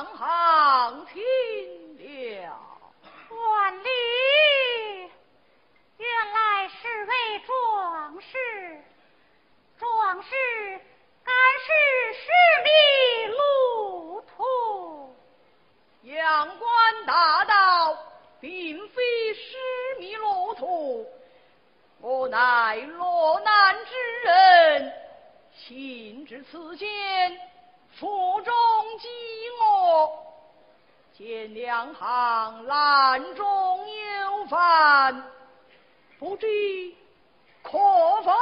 上行听了万里原来是位壮士壮士敢是失迷路途阳关大道并非失迷路途我乃落难之人行至此间腹中饥饿，见两行栏中有饭，不知可否？